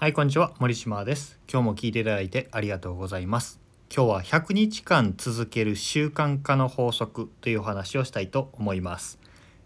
はいこんにちは。森島です。今日も聞いていただいてありがとうございます。今日は100日間続ける習慣化の法則というお話をしたいと思います。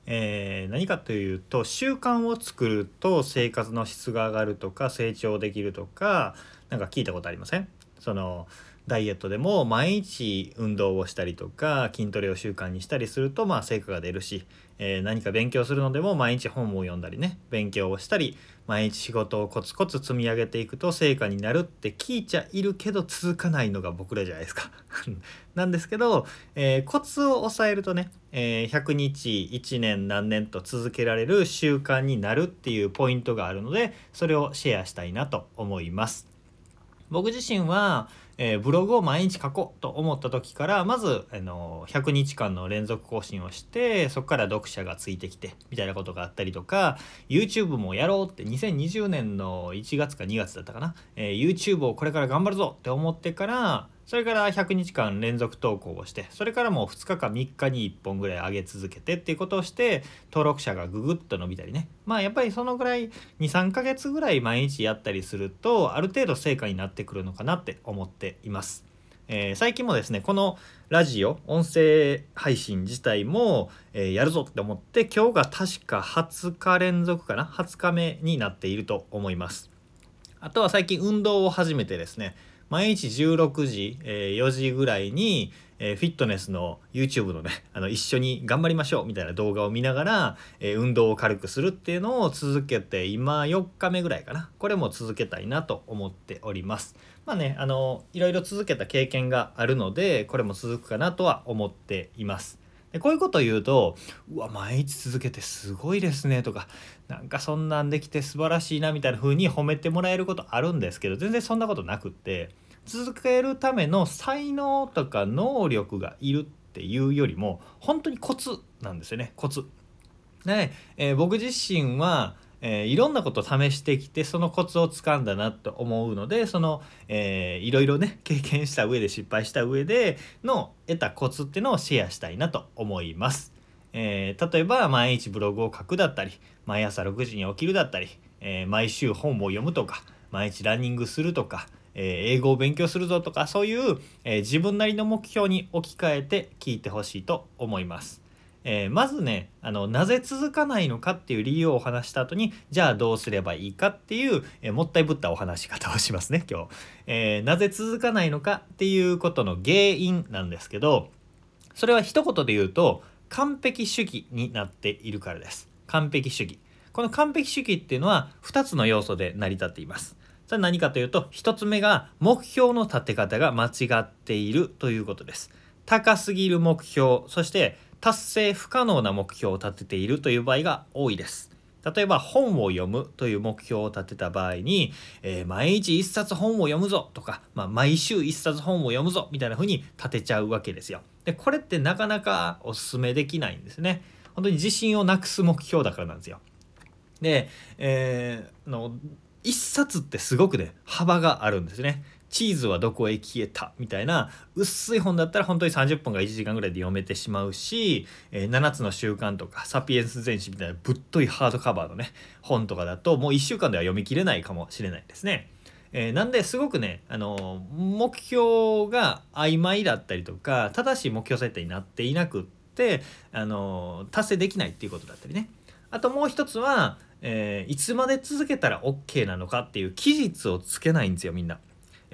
えー、何かというと習慣を作ると生活の質が上がるとか成長できるとか何か聞いたことありません？そのダイエットでも毎日運動をしたりとか筋トレを習慣にしたりするとまあ成果が出るし、えー、何か勉強するのでも毎日本を読んだりね勉強をしたり毎日仕事をコツコツ積み上げていくと成果になるって聞いちゃいるけど続かないのが僕らじゃないですか なんですけど、えー、コツを抑えるとね、えー、100日1年何年と続けられる習慣になるっていうポイントがあるのでそれをシェアしたいなと思います。僕自身は、えー、ブログを毎日書こうと思った時からまず、あの100日間の連続更新をしてそこから読者がついてきてみたいなことがあったりとか YouTube もやろうって2020年の1月か2月だったかな、えー、YouTube をこれから頑張るぞって思ってからそれから100日間連続投稿をしてそれからもう2日か3日に1本ぐらい上げ続けてっていうことをして登録者がググッと伸びたりねまあやっぱりそのぐらい23ヶ月ぐらい毎日やったりするとある程度成果になってくるのかなって思っています。えー、最近もですねこのラジオ音声配信自体も、えー、やるぞって思って今日が確か20日連続かな？20日目になっていると思います。あとは最近運動を始めてですね毎日16時、えー、4時ぐらいに、えー、フィットネスの YouTube のね あの一緒に頑張りましょうみたいな動画を見ながら、えー、運動を軽くするっていうのを続けて今4日目ぐらいかな。これも続けたいなと思っております。まあねあのいろいろ続けた経験があるのでこれも続くかなとは思っています。こういうことを言うと「うわ毎日続けてすごいですね」とか「なんかそんなんできて素晴らしいな」みたいな風に褒めてもらえることあるんですけど全然そんなことなくって続けるための才能とか能力がいるっていうよりも本当にコツなんですよねコツ。で、えー、僕自身はえー、いろんなことを試してきてそのコツをつかんだなと思うのでその、えー、いろいろね 経験した上で失敗した上での得たコツっていうのをシェアしたいなと思います。えー、例えば毎日ブログを書くだったり毎朝6時に起きるだったり、え毎週本を読むとか毎日ランニングするとか、え英語を勉強するぞとかそういう、え自分なりの目標に置き換えて聞いてほしいと思います。えー、まずねあのなぜ続かないのかっていう理由をお話した後にじゃあどうすればいいかっていう、えー、もったいぶったお話し方をしますね今日、えー、なぜ続かないのかっていうことの原因なんですけどそれは一言で言うと完璧主義になっているからです。完璧主義。この完璧主義っていうのは2つの要素で成り立っています。それは何かというと1つ目が目標の立て方が間違っているということです。高すぎる目標そして達成不可能な目標を立てているという場合が多いです。例えば本を読むという目標を立てた場合に、えー、毎日1冊本を読むぞとか、まあ、毎週1冊本を読むぞみたいな風に立てちゃうわけですよ。でこれってなかなかおすすめできないんですね。本当に自信をなくす目標だからなんですよ。で、えー、の1冊ってすごくね幅があるんですね。チーズはどこへ消えた？みたいな薄い本だったら本当に30分か1時間ぐらいで読めてしまうし、えー、7つの習慣とかサピエンス全史みたいなぶっといハードカバーのね本とかだともう1週間では読み切れないかもしれないですね。えー、なんですごくね、あの目標が曖昧だったりとか正しい目標設定になっていなくって、あの達成できないっていうことだったりねあともう一つは、えー、いつまで続けたら OK なのかっていう期日をつけないんですよみんな。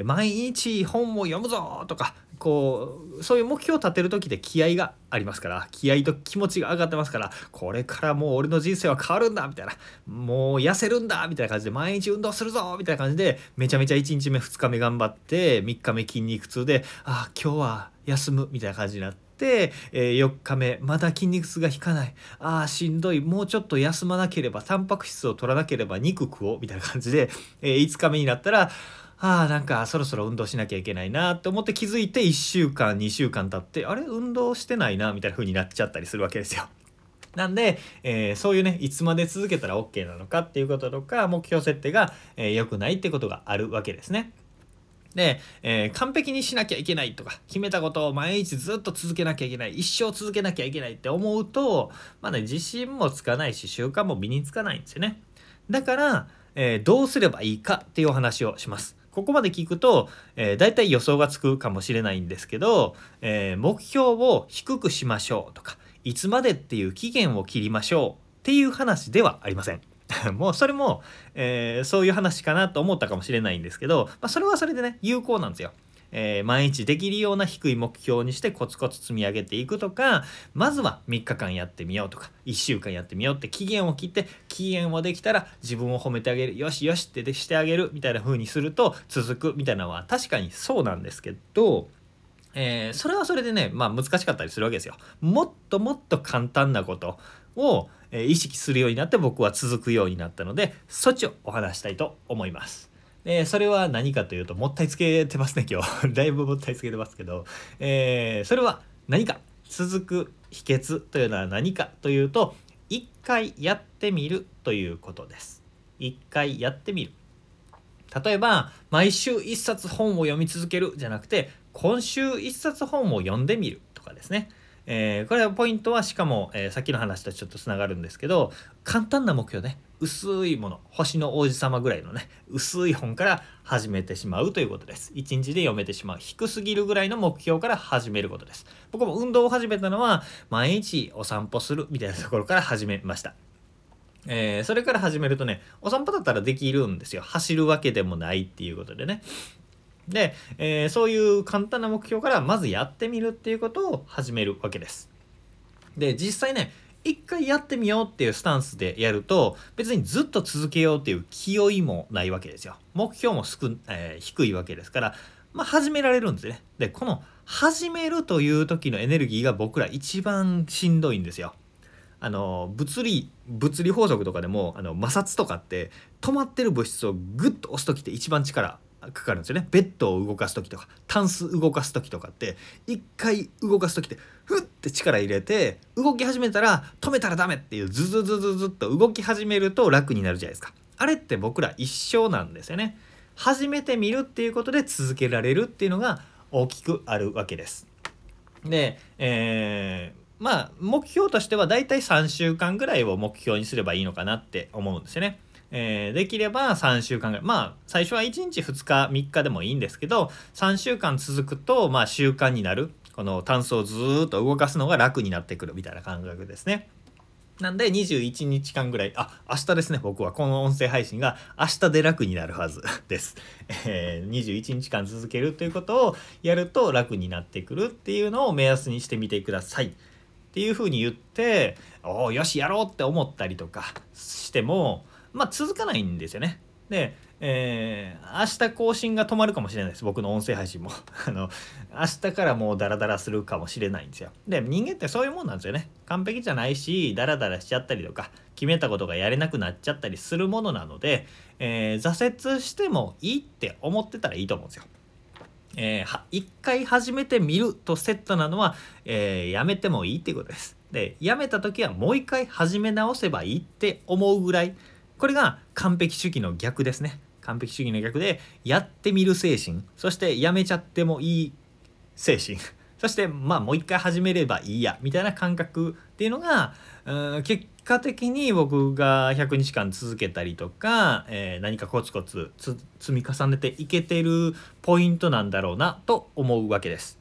毎日本を読むぞとかこうそういう目標を立てる時で気合がありますから気合と気持ちが上がってますからこれからもう俺の人生は変わるんだみたいなもう痩せるんだみたいな感じで毎日運動するぞみたいな感じでめちゃめちゃ1日目2日目頑張って3日目筋肉痛でああ今日は休むみたいな感じになって。えー、4日目まだ筋肉痛が引かないあーしんどいもうちょっと休まなければタンパク質を取らなければ肉食おうみたいな感じで、えー、5日目になったらああなんかそろそろ運動しなきゃいけないなって思って気づいて1週間2週間経ってあれ？運動してないなみたいな風になっちゃったりするわけですよ。なんで、えー、そういうねいつまで続けたら OK なのかっていうこととか目標設定が、えー、くないってことがあるわけですね。で、えー、完璧にしなきゃいけないとか決めたことを毎日ずっと続けなきゃいけない一生続けなきゃいけないって思うとまだ、ね、自信もつかないし習慣も身につかないんですよね。だから、えー、どうすればいいかっていうお話をします。ここまで聞くと、えー、大体予想がつくかもしれないんですけど、えー、目標を低くしましょうとかいつまでっていう期限を切りましょうっていう話ではありません。もうそれも、えー、そういう話かなと思ったかもしれないんですけど、まあ、それはそれでね有効なんですよ。えー、毎日できるような低い目標にしてコツコツ積み上げていくとかまずは3日間やってみようとか1週間やってみようって期限を切って期限をできたら自分を褒めてあげるよしよしってしてあげるみたいな風にすると続くみたいなのは確かにそうなんですけどえー、それはそれでね、まあ難しかったりするわけですよ。もっともっと簡単なことを、え、意識するようになって僕は続くようになったので、そっちをお話したいと思います。えー、それは何かというと、もったいつけてますね、今日。だいぶもったいつけてますけど、えー、それは何か続く秘訣というのは何かというと、一回やってみるということです。一回やってみる。例えば、毎週一冊本を読み続けるじゃなくて、今週一冊本を読んでみるとかですね。えー、これはポイントはしかも、えー、さっきの話とちょっとつながるんですけど簡単な目標ね。薄いもの。星の王子様ぐらいのね。薄い本から始めてしまうということです。1日で読めてしまう。低すぎるぐらいの目標から始めることです。僕も運動を始めたのは毎日お散歩するみたいなところから始めました。えー、それから始めるとねお散歩だったらできるんですよ。走るわけでもないっていうことでね。で、えー、そういう簡単な目標からまずやってみるっていうことを始めるわけです。で実際ね一回やってみようっていうスタンスでやると別にずっと続けようっていう気負いもないわけですよ。目標も少、えー、低いわけですからまあ始められるんですね。でこの始めるという時のエネルギーが僕ら一番しんどいんですよ。あの物理物理法則とかでもあの摩擦とかって止まってる物質をグッと押す時って一番力かかるんですよね。ベッドを動かす時とかタンス動かす時とかって一回動かす時ってふって力入れて動き始めたら止めたらダメっていうズズズズズっと動き始めると楽になるじゃないですか。あれって僕ら一緒なんですよね。始めてみるっていうことで続けられるっていうのが大きくあるわけです。で、えー、まあ目標としてはだいたい3週間ぐらいを目標にすればいいのかなって思うんですよね。えー、できれば3週間ぐらいまあ最初は1日2日3日でもいいんですけど3週間続くとまあ習慣になるこの炭素をずっと動かすのが楽になってくるみたいな感覚ですね。なんで21日間ぐらい、あ、明日ですね、僕はこの音声配信が明日で楽になるはずです。えー、21日間続けるということをやると楽になってくるっていうのを目安にしてみてください。っていうふうに言って、おお、よし、やろうって思ったりとかしても、まあ続かないんですよね。で、えー、明日更新が止まるかもしれないです。僕の音声配信も。あの明日からもうダラダラするかもしれないんですよ。で人間ってそういうもんなんですよね。完璧じゃないしダラダラしちゃったりとか決めたことがやれなくなっちゃったりするものなので、えー、挫折してもいいって思ってたらいいと思うんですよ。えー、一回始めてみるとセットなのは、えー、やめてもいいってことです。で、やめた時はもう一回始め直せばいいって思うぐらい、これが完璧主義の逆ですね。完璧主義の逆でやってみる精神。そしてやめちゃってもいい精神。そしてまあもう一回始めればいいや。みたいな感覚っていうのがうん結果的に僕が100日間続けたりとか、えー、何かコツコツ積み重ねていけてるポイントなんだろうなと思うわけです。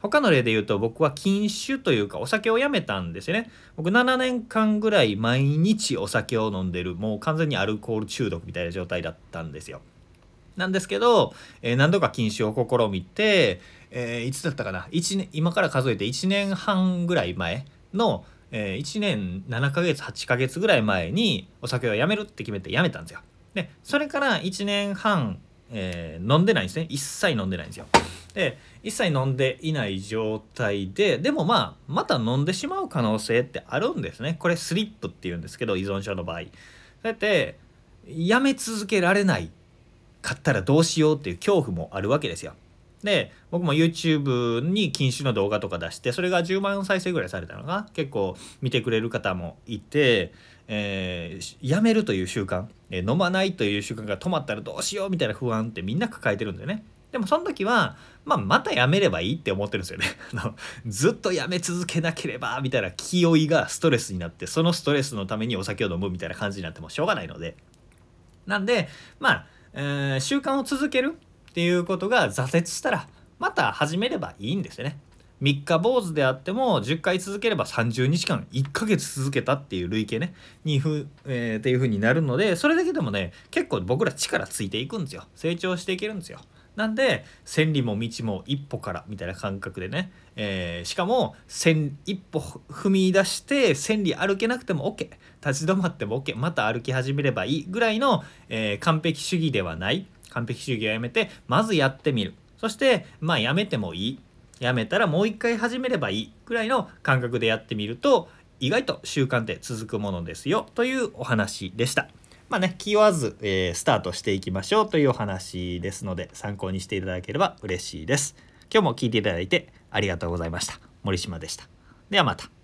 他の例で言うと僕は禁酒というかお酒をやめたんですよね。僕7年間ぐらい毎日お酒を飲んでる。もう完全にアルコール中毒みたいな状態だったんですよ。なんですけど、えー、何度か禁酒を試みて、えー、いつだったかな？1年今から数えて1年半ぐらい前の、えー、1年7ヶ月8ヶ月ぐらい前にお酒をやめるって決めてやめたんですよ。でそれから1年半、え飲んでないんですね。一切飲んでないんですよ。で一切飲んでいない状態ででもまあまた飲んでしまう可能性ってあるんですね。これスリップっていうんですけど依存症の場合。そうやってやめ続けられないかったらどうしようっていう恐怖もあるわけですよ。で僕も YouTube に禁酒の動画とか出してそれが10万再生ぐらいされたのが結構見てくれる方もいて、えー、やめるという習慣、えー、飲まないという習慣が止まったらどうしようみたいな不安ってみんな抱えてるんだよね。でもその時は、まあ、またやめればいいって思ってるんですよね。ずっとやめ続けなければみたいな気負いがストレスになってそのストレスのためにお酒を飲むみたいな感じになってもしょうがないので。なんでまあ、えー、習慣を続けるっていうことが挫折したらまた始めればいいんですよね。3日坊主であっても10回続ければ30日間1ヶ月続けたっていう累計ねにふ、えー、っていう風になるのでそれだけでもね結構僕ら力ついていくんですよ。成長していけるんですよ。なんで千里も道も一歩からみたいな感覚でね、えー、しかも千一歩踏み出して千里歩けなくても OK 立ち止まっても OK また歩き始めればいいぐらいの、えー、完璧主義ではない。完璧主義をやめてまずやってみる。そしてまあやめてもいい。やめたらもう一回始めればいいくらいの感覚でやってみると意外と習慣って続くものですよというお話でした。まあね、気負わず、えー、スタートしていきましょうというお話ですので参考にしていただければ嬉しいです。今日も聴いていただいてありがとうございました。森島でした。ではまた。